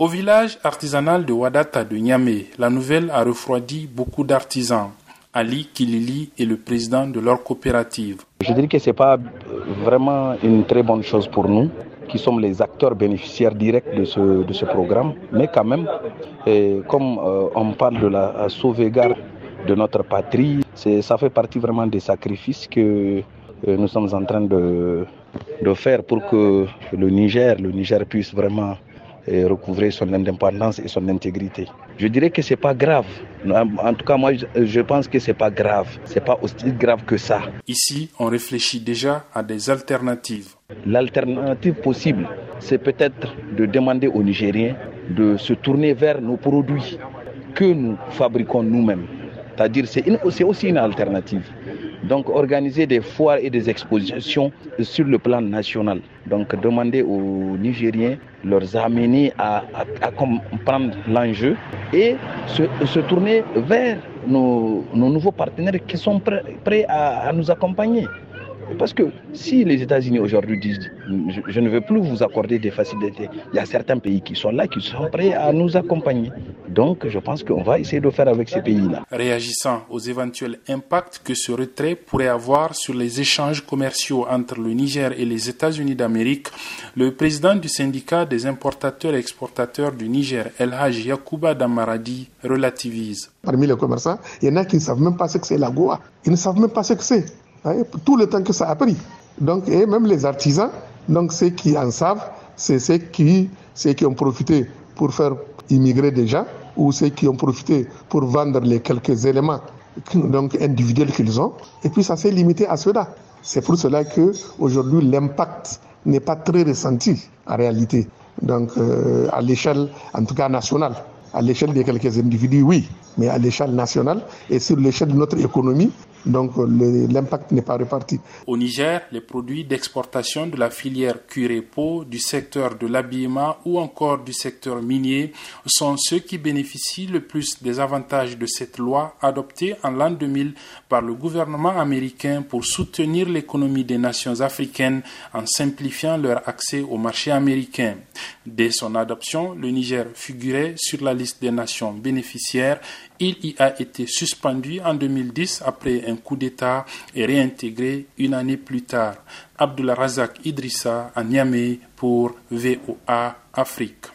Au village artisanal de Wadata de Niamey, la nouvelle a refroidi beaucoup d'artisans. Ali Kilili est le président de leur coopérative. Je dirais que ce n'est pas vraiment une très bonne chose pour nous, qui sommes les acteurs bénéficiaires directs de ce, programme. Mais quand même, comme euh, on parle de la sauvegarde de notre patrie, ça fait partie vraiment des sacrifices que euh, nous sommes en train de, de faire pour que le Niger, le Niger puisse vraiment recouvrer son indépendance et son intégrité. Je dirais que c'est pas grave. En tout cas, moi, je pense que c'est pas grave. C'est pas aussi grave que ça. Ici, on réfléchit déjà à des alternatives. L'alternative possible, c'est peut-être de demander aux Nigériens de se tourner vers nos produits que nous fabriquons nous-mêmes. C'est-à-dire, c'est aussi une alternative. Donc organiser des foires et des expositions sur le plan national. Donc demander aux Nigériens, leur amener à, comprendre l'enjeu et se, tourner vers nos, nouveaux partenaires qui sont prêts, à nous accompagner. Parce que si les États-Unis aujourd'hui disent je, ne veux plus vous accorder des facilités, il y a certains pays qui sont là, qui sont prêts à nous accompagner. Donc je pense qu'on va essayer de faire avec ces pays-là. Réagissant aux éventuels impacts que ce retrait pourrait avoir sur les échanges commerciaux entre le Niger et les États-Unis d'Amérique, le président du syndicat des importateurs et exportateurs du Niger, El Haj Yakuba Damaradi, relativise. Parmi les commerçants, il y en a qui ne savent même pas ce que c'est la Goa. Ils ne savent même pas ce que c'est. Hein, tout le temps que ça a pris. Donc, et même les artisans, donc ceux qui en savent, c'est ceux qui, ceux qui ont profité pour faire immigrer des gens ou ceux qui ont profité pour vendre les quelques éléments donc individuels qu'ils ont. Et puis ça s'est limité à cela. C'est pour cela que aujourd'hui l'impact n'est pas très ressenti en réalité. Donc euh, à l'échelle, en tout cas nationale, à l'échelle de quelques individus, oui, mais à l'échelle nationale et sur l'échelle de notre économie, donc l'impact n'est pas réparti. Au Niger, les produits d'exportation de la filière cuir du secteur de l'habillement ou encore du secteur minier sont ceux qui bénéficient le plus des avantages de cette loi adoptée en l'an 2000 par le gouvernement américain pour soutenir l'économie des nations africaines en simplifiant leur accès au marché américain. Dès son adoption, le Niger figurait sur la liste des nations bénéficiaires. Il y a été suspendu en 2010 après un coup d'État et réintégré une année plus tard. Abdullah Razak Idrissa à Niamey pour VOA Afrique.